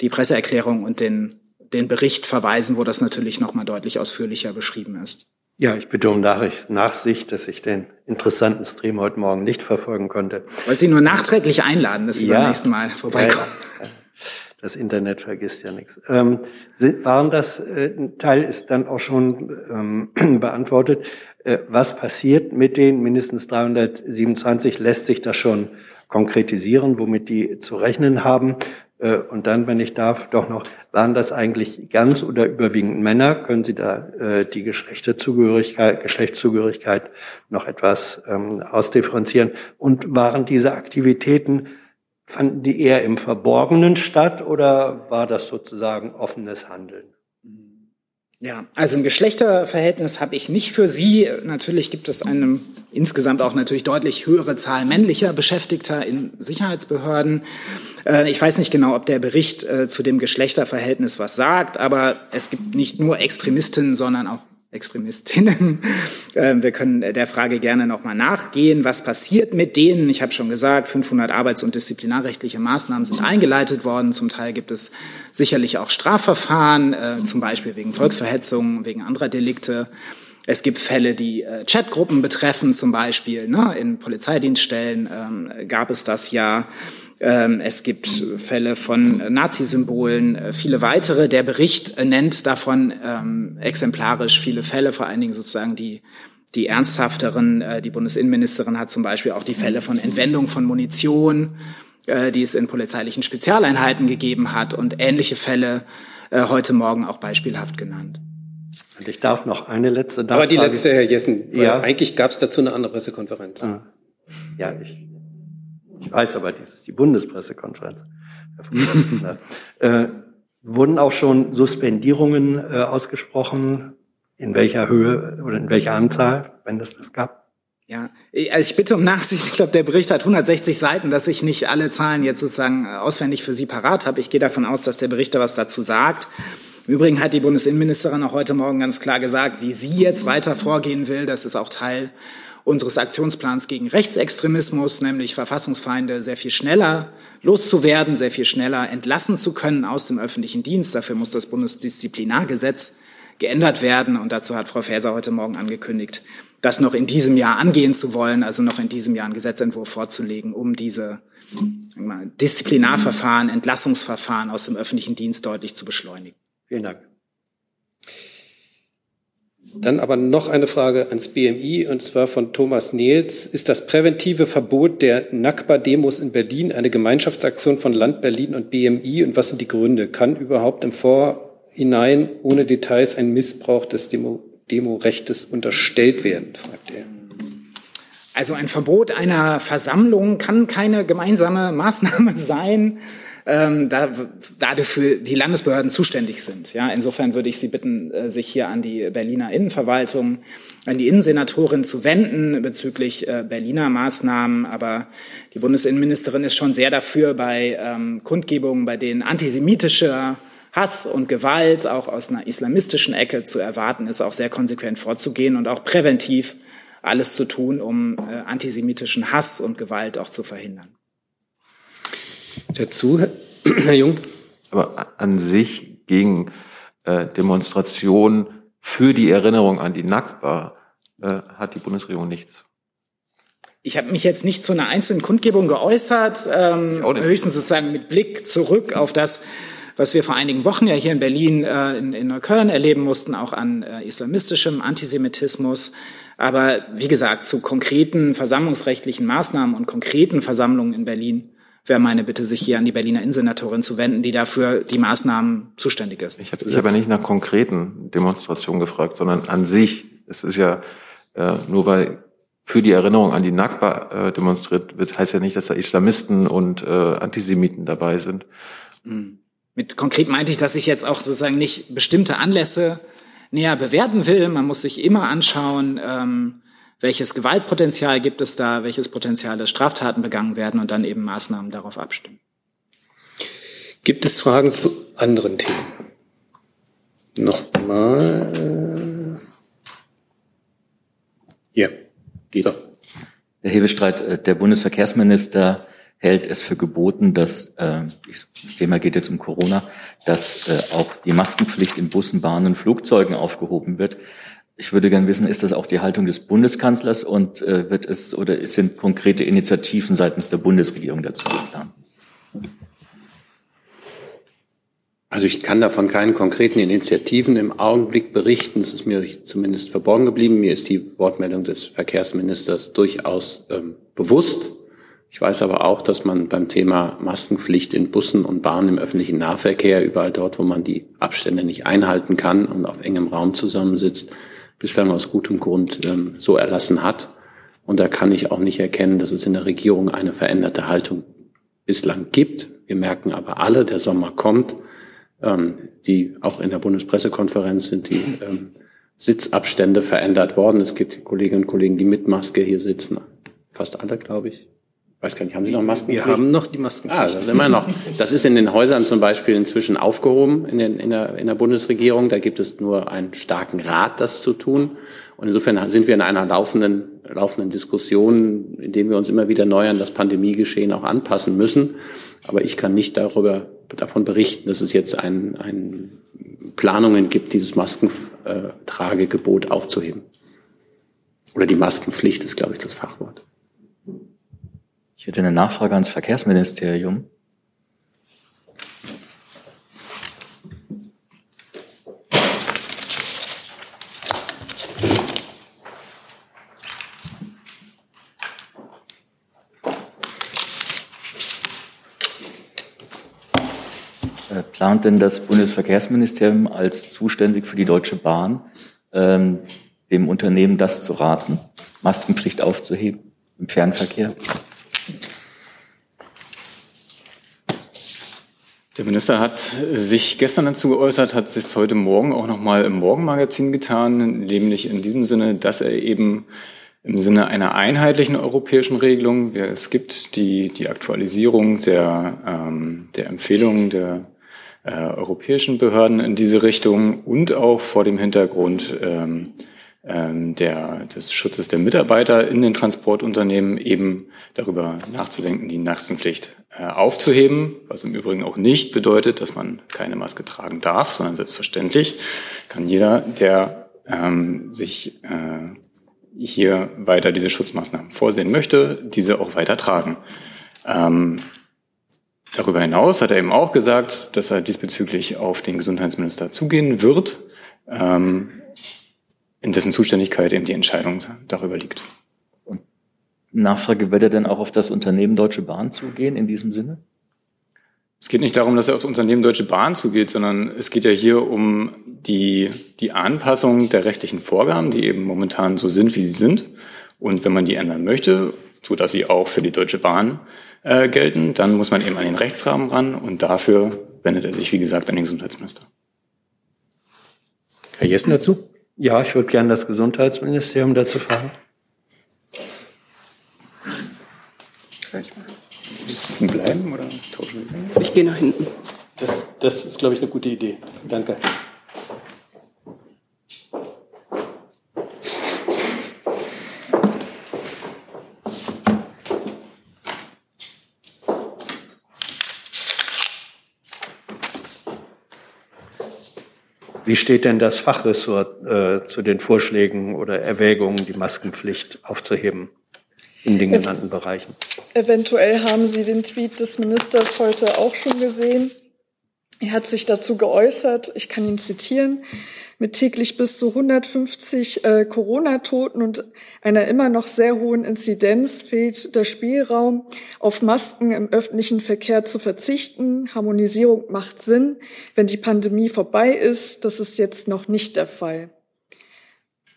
die Presseerklärung und den, den Bericht verweisen, wo das natürlich nochmal deutlich ausführlicher beschrieben ist. Ja, ich bitte um Nachsicht, dass ich den interessanten Stream heute Morgen nicht verfolgen konnte. Wollte Sie nur nachträglich einladen, dass Sie ja, beim nächsten Mal vorbeikommen. Ja, das Internet vergisst ja nichts. Ähm, waren das, äh, ein Teil ist dann auch schon ähm, beantwortet. Äh, was passiert mit den mindestens 327? Lässt sich das schon konkretisieren, womit die zu rechnen haben. Äh, und dann, wenn ich darf, doch noch, waren das eigentlich ganz oder überwiegend Männer? Können Sie da äh, die Geschlechterzugehörigkeit, Geschlechtszugehörigkeit noch etwas ähm, ausdifferenzieren? Und waren diese Aktivitäten, fanden die eher im Verborgenen statt oder war das sozusagen offenes Handeln? Ja, also ein Geschlechterverhältnis habe ich nicht für Sie. Natürlich gibt es eine insgesamt auch natürlich deutlich höhere Zahl männlicher Beschäftigter in Sicherheitsbehörden. Äh, ich weiß nicht genau, ob der Bericht äh, zu dem Geschlechterverhältnis was sagt, aber es gibt nicht nur Extremistinnen, sondern auch Extremistinnen. Ähm, wir können der Frage gerne nochmal nachgehen. Was passiert mit denen? Ich habe schon gesagt, 500 arbeits- und disziplinarrechtliche Maßnahmen sind eingeleitet worden. Zum Teil gibt es sicherlich auch Strafverfahren, äh, zum Beispiel wegen Volksverhetzung, wegen anderer Delikte. Es gibt Fälle, die äh, Chatgruppen betreffen, zum Beispiel. Ne? In Polizeidienststellen ähm, gab es das ja. Ähm, es gibt Fälle von Nazi-Symbolen, äh, viele weitere. Der Bericht nennt davon ähm, exemplarisch viele Fälle, vor allen Dingen sozusagen die die ernsthafteren. Äh, die Bundesinnenministerin hat zum Beispiel auch die Fälle von Entwendung von Munition, äh, die es in polizeilichen Spezialeinheiten gegeben hat und ähnliche Fälle heute Morgen auch beispielhaft genannt. Und ich darf noch eine letzte Nachfrage. Aber die letzte, Herr Jessen, ja. eigentlich gab es dazu eine andere Pressekonferenz. Ah. Ja, ich ich weiß aber, dies ist die Bundespressekonferenz. äh, wurden auch schon Suspendierungen äh, ausgesprochen? In welcher Höhe oder in welcher Anzahl, wenn es das gab? Ja, also ich bitte um Nachsicht. Ich glaube, der Bericht hat 160 Seiten, dass ich nicht alle Zahlen jetzt sozusagen auswendig für Sie parat habe. Ich gehe davon aus, dass der Bericht da was dazu sagt. Im Übrigen hat die Bundesinnenministerin auch heute Morgen ganz klar gesagt, wie sie jetzt weiter vorgehen will. Das ist auch Teil unseres Aktionsplans gegen Rechtsextremismus, nämlich Verfassungsfeinde sehr viel schneller loszuwerden, sehr viel schneller entlassen zu können aus dem öffentlichen Dienst. Dafür muss das Bundesdisziplinargesetz geändert werden. Und dazu hat Frau Faeser heute Morgen angekündigt, das noch in diesem Jahr angehen zu wollen, also noch in diesem Jahr einen Gesetzentwurf vorzulegen, um diese Disziplinarverfahren, Entlassungsverfahren aus dem öffentlichen Dienst deutlich zu beschleunigen. Vielen Dank. Dann aber noch eine Frage ans BMI und zwar von Thomas Nehls. Ist das präventive Verbot der Nakba-Demos in Berlin eine Gemeinschaftsaktion von Land Berlin und BMI und was sind die Gründe? Kann überhaupt im Vorhinein ohne Details ein Missbrauch des Demo Demorechtes unterstellt werden, fragt er. Also ein Verbot einer Versammlung kann keine gemeinsame Maßnahme sein ähm, da, da dafür die Landesbehörden zuständig sind. Ja, insofern würde ich Sie bitten, äh, sich hier an die Berliner Innenverwaltung, an die Innensenatorin zu wenden bezüglich äh, Berliner Maßnahmen. Aber die Bundesinnenministerin ist schon sehr dafür, bei ähm, Kundgebungen, bei denen antisemitischer Hass und Gewalt auch aus einer islamistischen Ecke zu erwarten ist, auch sehr konsequent vorzugehen und auch präventiv alles zu tun, um äh, antisemitischen Hass und Gewalt auch zu verhindern. Dazu, Herr Jung? Aber an sich gegen äh, Demonstrationen für die Erinnerung an die Nakba äh, hat die Bundesregierung nichts. Ich habe mich jetzt nicht zu einer einzelnen Kundgebung geäußert, ähm, höchstens sozusagen mit Blick zurück auf das, was wir vor einigen Wochen ja hier in Berlin, äh, in, in Neukölln erleben mussten, auch an äh, islamistischem Antisemitismus. Aber wie gesagt, zu konkreten versammlungsrechtlichen Maßnahmen und konkreten Versammlungen in Berlin wäre meine Bitte, sich hier an die Berliner Innensenatorin zu wenden, die dafür die Maßnahmen zuständig ist. Ich habe hab ja nicht nach konkreten Demonstrationen gefragt, sondern an sich. Es ist ja äh, nur weil für die Erinnerung an die Nakba äh, demonstriert wird, heißt ja nicht, dass da Islamisten und äh, Antisemiten dabei sind. Mhm. Mit konkret meinte ich, dass ich jetzt auch sozusagen nicht bestimmte Anlässe näher bewerten will. Man muss sich immer anschauen, ähm, welches Gewaltpotenzial gibt es da, welches Potenzial Straftaten begangen werden und dann eben Maßnahmen darauf abstimmen. Gibt es Fragen zu anderen Themen? Nochmal. Ja, geht. So. Herr Hebestreit, äh, der Bundesverkehrsminister hält es für geboten, dass, äh, das Thema geht jetzt um Corona, dass äh, auch die Maskenpflicht in Bussen, Bahnen und Flugzeugen aufgehoben wird. Ich würde gerne wissen, ist das auch die Haltung des Bundeskanzlers und äh, wird es oder sind konkrete Initiativen seitens der Bundesregierung dazu geplant? Also ich kann davon keinen konkreten Initiativen im Augenblick berichten. Es ist mir zumindest verborgen geblieben. Mir ist die Wortmeldung des Verkehrsministers durchaus ähm, bewusst. Ich weiß aber auch, dass man beim Thema Maskenpflicht in Bussen und Bahnen im öffentlichen Nahverkehr, überall dort, wo man die Abstände nicht einhalten kann und auf engem Raum zusammensitzt, bislang aus gutem Grund ähm, so erlassen hat. Und da kann ich auch nicht erkennen, dass es in der Regierung eine veränderte Haltung bislang gibt. Wir merken aber alle, der Sommer kommt. Ähm, die auch in der Bundespressekonferenz sind die ähm, Sitzabstände verändert worden. Es gibt Kolleginnen und Kollegen, die mit Maske hier sitzen. Fast alle, glaube ich weiß gar nicht, haben Sie noch Masken? Wir haben noch die Masken. Ah, das ist immer noch. Das ist in den Häusern zum Beispiel inzwischen aufgehoben in, den, in, der, in der Bundesregierung. Da gibt es nur einen starken Rat, das zu tun. Und insofern sind wir in einer laufenden, laufenden Diskussion, in dem wir uns immer wieder neu an das Pandemiegeschehen auch anpassen müssen. Aber ich kann nicht darüber, davon berichten, dass es jetzt ein, ein Planungen gibt, dieses Maskentragegebot aufzuheben. Oder die Maskenpflicht ist, glaube ich, das Fachwort. Ich hätte eine Nachfrage ans Verkehrsministerium. Äh, plant denn das Bundesverkehrsministerium als zuständig für die Deutsche Bahn ähm, dem Unternehmen das zu raten, Maskenpflicht aufzuheben im Fernverkehr? Der Minister hat sich gestern dazu geäußert, hat es heute Morgen auch nochmal im Morgenmagazin getan, nämlich in diesem Sinne, dass er eben im Sinne einer einheitlichen europäischen Regelung, es gibt die, die Aktualisierung der, ähm, der Empfehlungen der äh, europäischen Behörden in diese Richtung und auch vor dem Hintergrund ähm, ähm, der, des Schutzes der Mitarbeiter in den Transportunternehmen eben darüber nachzudenken, die Maskenpflicht äh, aufzuheben, was im Übrigen auch nicht bedeutet, dass man keine Maske tragen darf, sondern selbstverständlich kann jeder, der ähm, sich äh, hier weiter diese Schutzmaßnahmen vorsehen möchte, diese auch weiter tragen. Ähm, darüber hinaus hat er eben auch gesagt, dass er diesbezüglich auf den Gesundheitsminister zugehen wird. Ähm, in dessen Zuständigkeit eben die Entscheidung darüber liegt. Nachfrage, wird er denn auch auf das Unternehmen Deutsche Bahn zugehen in diesem Sinne? Es geht nicht darum, dass er aufs Unternehmen Deutsche Bahn zugeht, sondern es geht ja hier um die, die Anpassung der rechtlichen Vorgaben, die eben momentan so sind, wie sie sind. Und wenn man die ändern möchte, so dass sie auch für die Deutsche Bahn äh, gelten, dann muss man eben an den Rechtsrahmen ran und dafür wendet er sich, wie gesagt, an den Gesundheitsminister. Herr Jessen dazu? Ja, ich würde gerne das Gesundheitsministerium dazu fragen. Sitzen bleiben oder tauschen wir? Ich gehe nach hinten. Das, das ist, glaube ich, eine gute Idee. Danke. Wie steht denn das Fachressort äh, zu den Vorschlägen oder Erwägungen, die Maskenpflicht aufzuheben in den genannten Bereichen? Eventuell haben Sie den Tweet des Ministers heute auch schon gesehen. Er hat sich dazu geäußert, ich kann ihn zitieren, mit täglich bis zu 150 äh, Corona-Toten und einer immer noch sehr hohen Inzidenz fehlt der Spielraum, auf Masken im öffentlichen Verkehr zu verzichten. Harmonisierung macht Sinn, wenn die Pandemie vorbei ist. Das ist jetzt noch nicht der Fall.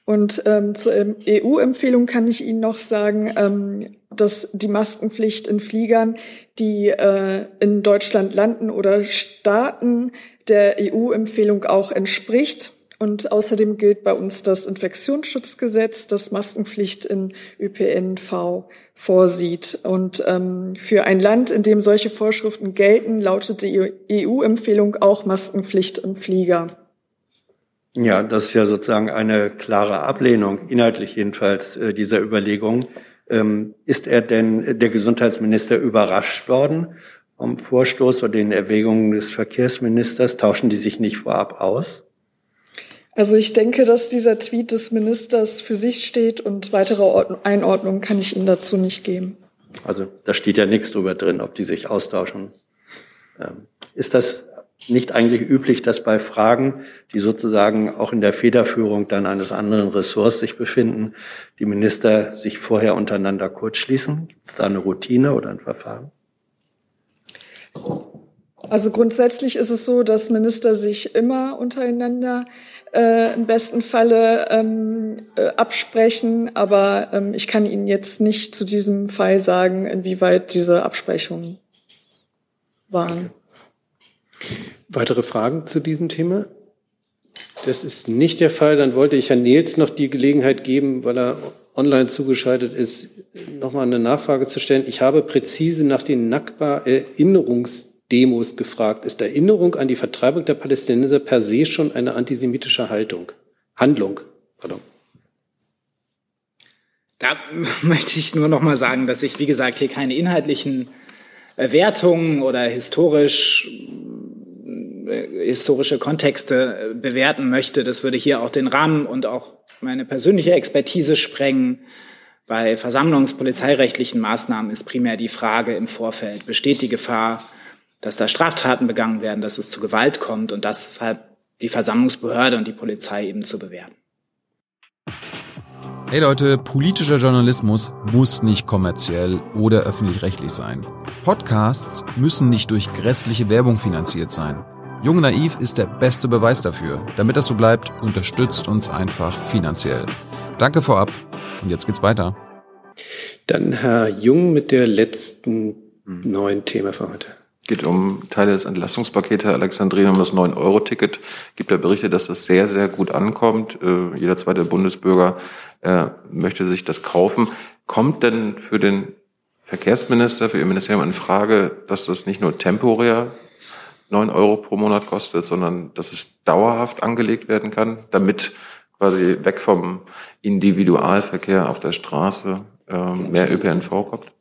Und ähm, zur EU-Empfehlung kann ich Ihnen noch sagen, ähm, dass die Maskenpflicht in Fliegern, die äh, in Deutschland landen oder starten, der EU-Empfehlung auch entspricht. Und außerdem gilt bei uns das Infektionsschutzgesetz, das Maskenpflicht in ÖPNV vorsieht. Und ähm, für ein Land, in dem solche Vorschriften gelten, lautet die EU-Empfehlung auch Maskenpflicht im Flieger. Ja, das ist ja sozusagen eine klare Ablehnung, inhaltlich jedenfalls, äh, dieser Überlegung. Ähm, ist er denn, der Gesundheitsminister, überrascht worden vom Vorstoß oder den Erwägungen des Verkehrsministers? Tauschen die sich nicht vorab aus? Also ich denke, dass dieser Tweet des Ministers für sich steht und weitere Einordnungen kann ich Ihnen dazu nicht geben. Also da steht ja nichts drüber drin, ob die sich austauschen. Ähm, ist das nicht eigentlich üblich, dass bei Fragen, die sozusagen auch in der Federführung dann eines anderen Ressorts sich befinden, die Minister sich vorher untereinander kurzschließen? Gibt es da eine Routine oder ein Verfahren? Also grundsätzlich ist es so, dass Minister sich immer untereinander äh, im besten Falle ähm, äh, absprechen, aber ähm, ich kann Ihnen jetzt nicht zu diesem Fall sagen, inwieweit diese Absprechungen waren. Weitere Fragen zu diesem Thema? Das ist nicht der Fall. Dann wollte ich Herrn Nils noch die Gelegenheit geben, weil er online zugeschaltet ist, nochmal eine Nachfrage zu stellen. Ich habe präzise nach den Nakba-Erinnerungsdemos gefragt. Ist Erinnerung an die Vertreibung der Palästinenser per se schon eine antisemitische Haltung? Handlung? Pardon. Da möchte ich nur noch mal sagen, dass ich, wie gesagt, hier keine inhaltlichen Wertungen oder historisch historische Kontexte bewerten möchte. Das würde hier auch den Rahmen und auch meine persönliche Expertise sprengen. Bei versammlungspolizeirechtlichen Maßnahmen ist primär die Frage im Vorfeld, besteht die Gefahr, dass da Straftaten begangen werden, dass es zu Gewalt kommt und deshalb die Versammlungsbehörde und die Polizei eben zu bewerten. Hey Leute, politischer Journalismus muss nicht kommerziell oder öffentlich-rechtlich sein. Podcasts müssen nicht durch grässliche Werbung finanziert sein. Jung Naiv ist der beste Beweis dafür. Damit das so bleibt, unterstützt uns einfach finanziell. Danke vorab und jetzt geht's weiter. Dann Herr Jung mit der letzten neuen Thema für heute. Geht um Teile des Entlastungspakets, Herr Alexandrin, um das 9-Euro-Ticket. Gibt ja Berichte, dass das sehr, sehr gut ankommt. Äh, jeder zweite Bundesbürger äh, möchte sich das kaufen. Kommt denn für den Verkehrsminister, für Ihr Ministerium in Frage, dass das nicht nur temporär 9 Euro pro Monat kostet, sondern dass es dauerhaft angelegt werden kann, damit quasi weg vom Individualverkehr auf der Straße ähm, mehr ÖPNV kommt?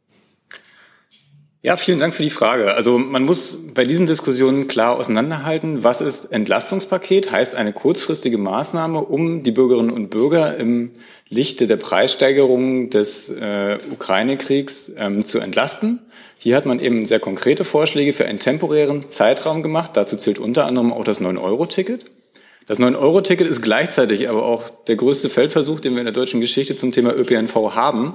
Ja, vielen Dank für die Frage. Also man muss bei diesen Diskussionen klar auseinanderhalten, was ist Entlastungspaket, heißt eine kurzfristige Maßnahme, um die Bürgerinnen und Bürger im Lichte der Preissteigerung des äh, Ukraine-Kriegs ähm, zu entlasten. Hier hat man eben sehr konkrete Vorschläge für einen temporären Zeitraum gemacht. Dazu zählt unter anderem auch das 9-Euro-Ticket. Das 9-Euro-Ticket ist gleichzeitig aber auch der größte Feldversuch, den wir in der deutschen Geschichte zum Thema ÖPNV haben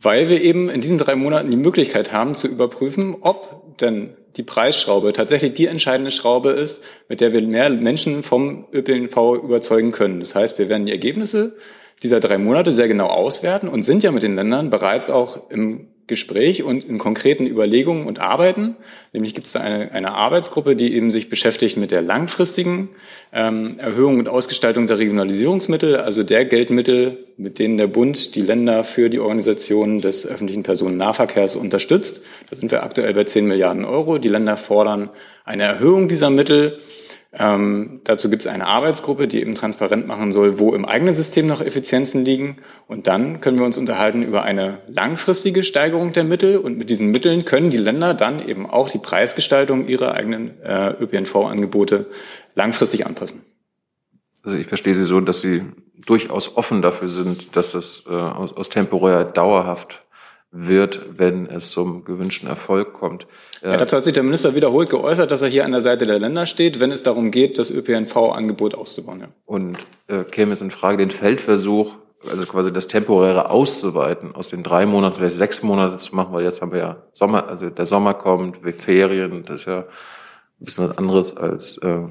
weil wir eben in diesen drei Monaten die Möglichkeit haben zu überprüfen, ob denn die Preisschraube tatsächlich die entscheidende Schraube ist, mit der wir mehr Menschen vom ÖPNV überzeugen können. Das heißt, wir werden die Ergebnisse dieser drei Monate sehr genau auswerten und sind ja mit den Ländern bereits auch im Gespräch und in konkreten Überlegungen und Arbeiten. Nämlich gibt es da eine, eine Arbeitsgruppe, die eben sich beschäftigt mit der langfristigen ähm, Erhöhung und Ausgestaltung der Regionalisierungsmittel, also der Geldmittel, mit denen der Bund die Länder für die Organisation des öffentlichen Personennahverkehrs unterstützt. Da sind wir aktuell bei 10 Milliarden Euro. Die Länder fordern eine Erhöhung dieser Mittel. Ähm, dazu gibt es eine Arbeitsgruppe, die eben transparent machen soll, wo im eigenen System noch Effizienzen liegen. Und dann können wir uns unterhalten über eine langfristige Steigerung der Mittel. Und mit diesen Mitteln können die Länder dann eben auch die Preisgestaltung ihrer eigenen äh, ÖPNV-Angebote langfristig anpassen. Also ich verstehe Sie so, dass Sie durchaus offen dafür sind, dass das äh, aus, aus temporär dauerhaft wird, wenn es zum gewünschten Erfolg kommt. Ja, dazu hat sich der Minister wiederholt geäußert, dass er hier an der Seite der Länder steht, wenn es darum geht, das ÖPNV-Angebot auszubauen. Ja. Und äh, käme es in Frage, den Feldversuch, also quasi das Temporäre auszuweiten, aus den drei Monaten vielleicht sechs Monate zu machen, weil jetzt haben wir ja Sommer, also der Sommer kommt, wir Ferien, das ist ja ein bisschen was anderes als äh,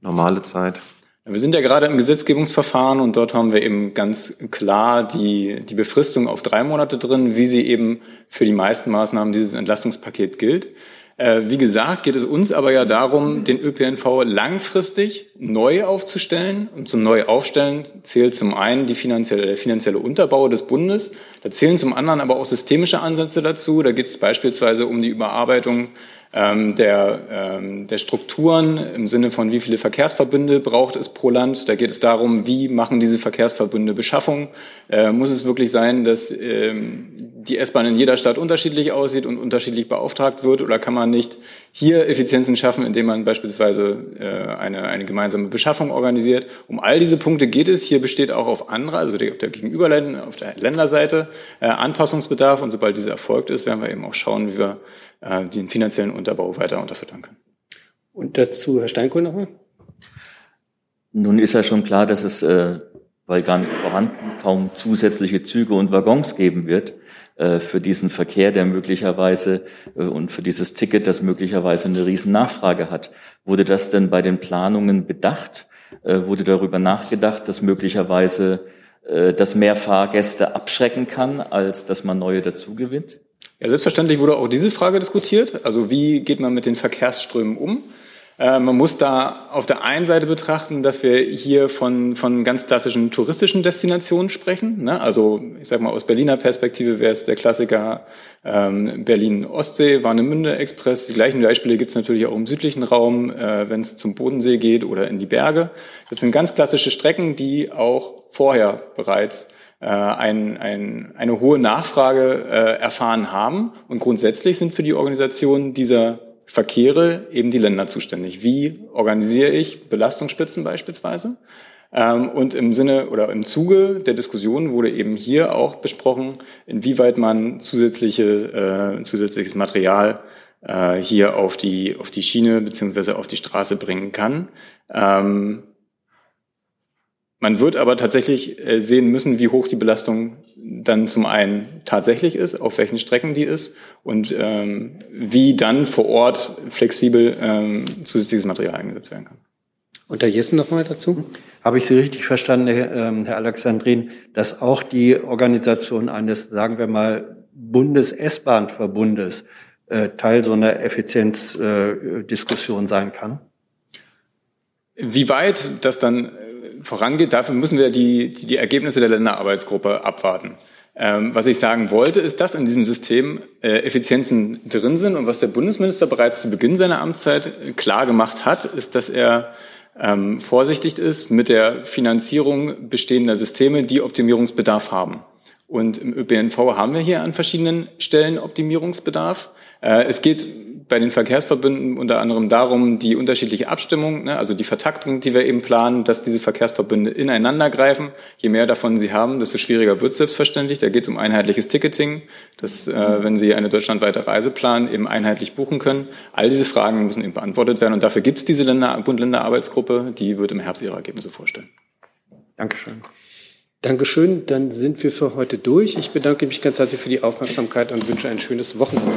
normale Zeit. Wir sind ja gerade im Gesetzgebungsverfahren und dort haben wir eben ganz klar die, die Befristung auf drei Monate drin, wie sie eben für die meisten Maßnahmen dieses Entlastungspaket gilt. Äh, wie gesagt, geht es uns aber ja darum, den ÖPNV langfristig neu aufzustellen. Und zum Neuaufstellen zählt zum einen die finanzielle, der finanzielle Unterbau des Bundes. Da zählen zum anderen aber auch systemische Ansätze dazu. Da geht es beispielsweise um die Überarbeitung ähm, der, ähm, der Strukturen im Sinne von, wie viele Verkehrsverbünde braucht es pro Land. Da geht es darum, wie machen diese Verkehrsverbünde Beschaffung. Äh, muss es wirklich sein, dass ähm, die S-Bahn in jeder Stadt unterschiedlich aussieht und unterschiedlich beauftragt wird? Oder kann man nicht hier Effizienzen schaffen, indem man beispielsweise äh, eine, eine gemeinsame Beschaffung organisiert? Um all diese Punkte geht es. Hier besteht auch auf anderer, also auf der Gegenüberländer, auf der Länderseite äh, Anpassungsbedarf. Und sobald diese erfolgt ist, werden wir eben auch schauen, wie wir äh, den finanziellen Unterbau weiter unterfüttern können. Und dazu Herr Steinkohl nochmal? Nun ist ja schon klar, dass es, äh, weil gar nicht vorhanden, kaum zusätzliche Züge und Waggons geben wird äh, für diesen Verkehr, der möglicherweise äh, und für dieses Ticket, das möglicherweise eine riesen Nachfrage hat. Wurde das denn bei den Planungen bedacht? Äh, wurde darüber nachgedacht, dass möglicherweise äh, das mehr Fahrgäste abschrecken kann, als dass man neue dazu gewinnt? Ja, selbstverständlich wurde auch diese Frage diskutiert. Also wie geht man mit den Verkehrsströmen um? Äh, man muss da auf der einen Seite betrachten, dass wir hier von, von ganz klassischen touristischen Destinationen sprechen. Ne? Also ich sage mal aus Berliner Perspektive wäre es der Klassiker ähm, Berlin-Ostsee, Warnemünde-Express. Die gleichen Beispiele gibt es natürlich auch im südlichen Raum, äh, wenn es zum Bodensee geht oder in die Berge. Das sind ganz klassische Strecken, die auch vorher bereits ein, ein, eine hohe Nachfrage äh, erfahren haben. Und grundsätzlich sind für die Organisation dieser Verkehre eben die Länder zuständig. Wie organisiere ich Belastungsspitzen beispielsweise? Ähm, und im Sinne oder im Zuge der Diskussion wurde eben hier auch besprochen, inwieweit man zusätzliche, äh, zusätzliches Material äh, hier auf die, auf die Schiene beziehungsweise auf die Straße bringen kann. Ähm, man wird aber tatsächlich äh, sehen müssen, wie hoch die Belastung dann zum einen tatsächlich ist, auf welchen Strecken die ist und ähm, wie dann vor Ort flexibel ähm, zusätzliches Material eingesetzt werden kann. Und Herr Jessen nochmal dazu? Habe ich Sie richtig verstanden, ähm, Herr Alexandrin, dass auch die Organisation eines, sagen wir mal, Bundes-S-Bahn-Verbundes äh, Teil so einer Effizienzdiskussion sein kann? Wie weit das dann vorangeht, dafür müssen wir die, die, die Ergebnisse der Länderarbeitsgruppe abwarten. Ähm, was ich sagen wollte, ist, dass in diesem System äh, Effizienzen drin sind und was der Bundesminister bereits zu Beginn seiner Amtszeit äh, klar gemacht hat, ist, dass er ähm, vorsichtig ist mit der Finanzierung bestehender Systeme, die Optimierungsbedarf haben. Und im ÖPNV haben wir hier an verschiedenen Stellen Optimierungsbedarf. Äh, es geht bei den Verkehrsverbünden unter anderem darum, die unterschiedliche Abstimmung, ne, also die Vertaktung, die wir eben planen, dass diese Verkehrsverbünde ineinander greifen. Je mehr davon sie haben, desto schwieriger wird es selbstverständlich. Da geht es um einheitliches Ticketing, dass, äh, wenn Sie eine deutschlandweite Reise planen, eben einheitlich buchen können. All diese Fragen müssen eben beantwortet werden und dafür gibt es diese Länder, Bund-Länder-Arbeitsgruppe, die wird im Herbst ihre Ergebnisse vorstellen. Dankeschön. Dankeschön, dann sind wir für heute durch. Ich bedanke mich ganz herzlich für die Aufmerksamkeit und wünsche ein schönes Wochenende.